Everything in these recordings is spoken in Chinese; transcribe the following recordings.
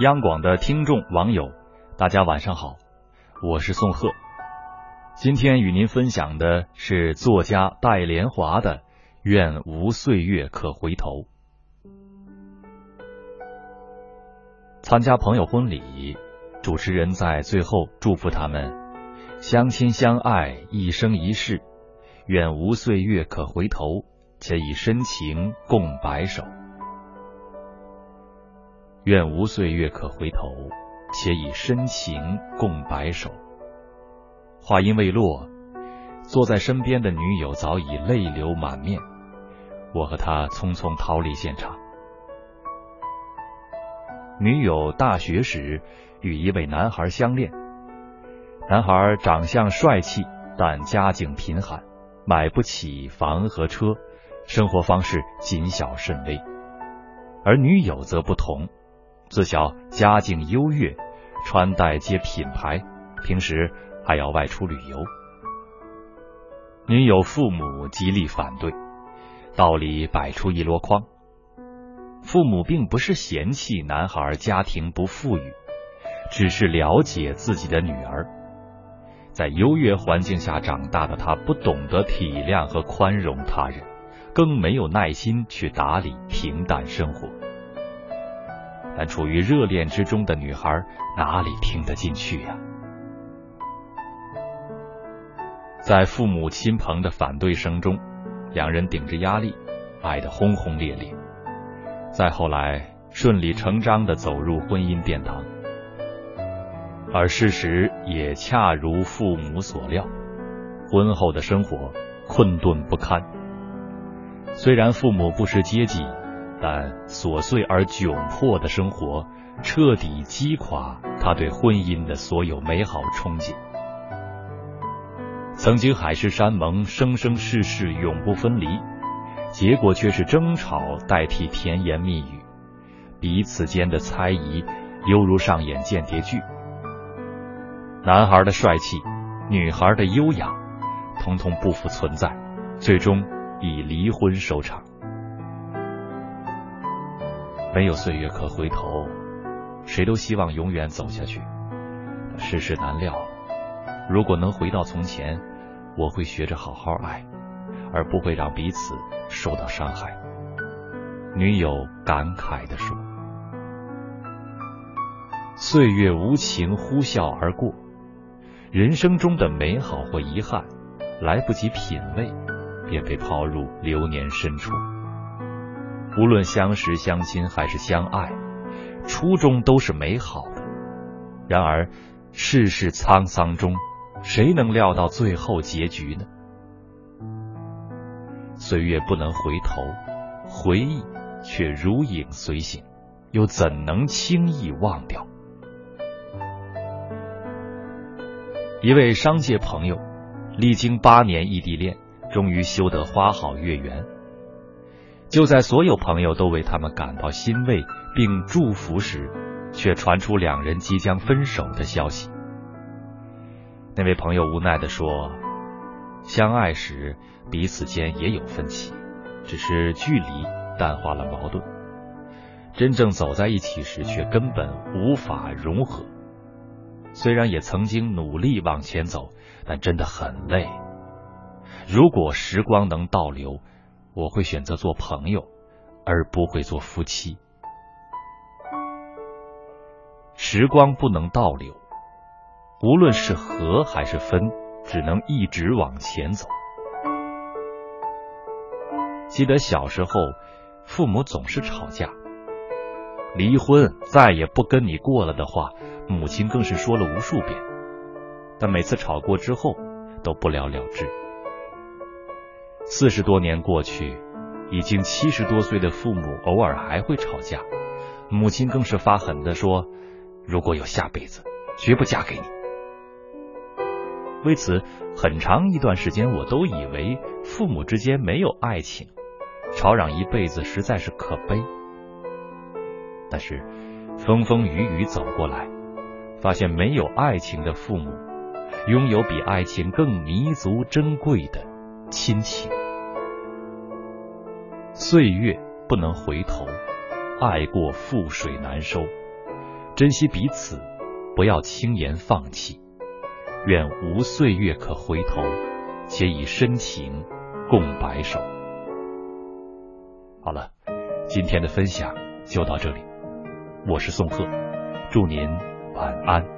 央广的听众网友，大家晚上好，我是宋贺。今天与您分享的是作家戴连华的《愿无岁月可回头》。参加朋友婚礼，主持人在最后祝福他们相亲相爱，一生一世，愿无岁月可回头，且以深情共白首。愿无岁月可回头，且以深情共白首。话音未落，坐在身边的女友早已泪流满面。我和她匆匆逃离现场。女友大学时与一位男孩相恋，男孩长相帅气，但家境贫寒，买不起房和车，生活方式谨小慎微。而女友则不同。自小家境优越，穿戴皆品牌，平时还要外出旅游。女友父母极力反对，道理摆出一箩筐。父母并不是嫌弃男孩家庭不富裕，只是了解自己的女儿，在优越环境下长大的他，不懂得体谅和宽容他人，更没有耐心去打理平淡生活。但处于热恋之中的女孩哪里听得进去呀？在父母亲朋的反对声中，两人顶着压力，爱得轰轰烈烈。再后来，顺理成章的走入婚姻殿堂。而事实也恰如父母所料，婚后的生活困顿不堪。虽然父母不识阶级。但琐碎而窘迫的生活彻底击垮他对婚姻的所有美好憧憬。曾经海誓山盟、生生世世永不分离，结果却是争吵代替甜言蜜语，彼此间的猜疑犹如上演间谍剧。男孩的帅气，女孩的优雅，通通不复存在，最终以离婚收场。没有岁月可回头，谁都希望永远走下去。世事难料，如果能回到从前，我会学着好好爱，而不会让彼此受到伤害。女友感慨地说：“岁月无情呼啸而过，人生中的美好或遗憾，来不及品味，便被抛入流年深处。”无论相识、相亲还是相爱，初衷都是美好的。然而世事沧桑中，谁能料到最后结局呢？岁月不能回头，回忆却如影随形，又怎能轻易忘掉？一位商界朋友，历经八年异地恋，终于修得花好月圆。就在所有朋友都为他们感到欣慰并祝福时，却传出两人即将分手的消息。那位朋友无奈的说：“相爱时彼此间也有分歧，只是距离淡化了矛盾；真正走在一起时，却根本无法融合。虽然也曾经努力往前走，但真的很累。如果时光能倒流。”我会选择做朋友，而不会做夫妻。时光不能倒流，无论是合还是分，只能一直往前走。记得小时候，父母总是吵架，离婚，再也不跟你过了的话，母亲更是说了无数遍，但每次吵过之后，都不了了之。四十多年过去，已经七十多岁的父母偶尔还会吵架，母亲更是发狠的说：“如果有下辈子，绝不嫁给你。”为此，很长一段时间我都以为父母之间没有爱情，吵嚷一辈子实在是可悲。但是，风风雨雨走过来，发现没有爱情的父母，拥有比爱情更弥足珍贵的亲情。岁月不能回头，爱过覆水难收。珍惜彼此，不要轻言放弃。愿无岁月可回头，且以深情共白首。好了，今天的分享就到这里。我是宋贺，祝您晚安。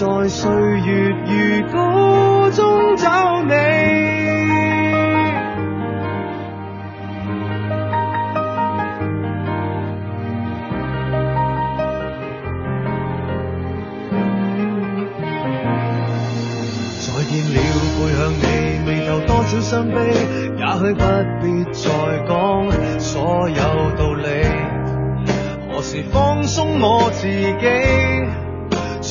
在岁月如歌中找你？再見了，背向你，未逃多少伤悲，也许不必再讲所有道理。何时放松我自己，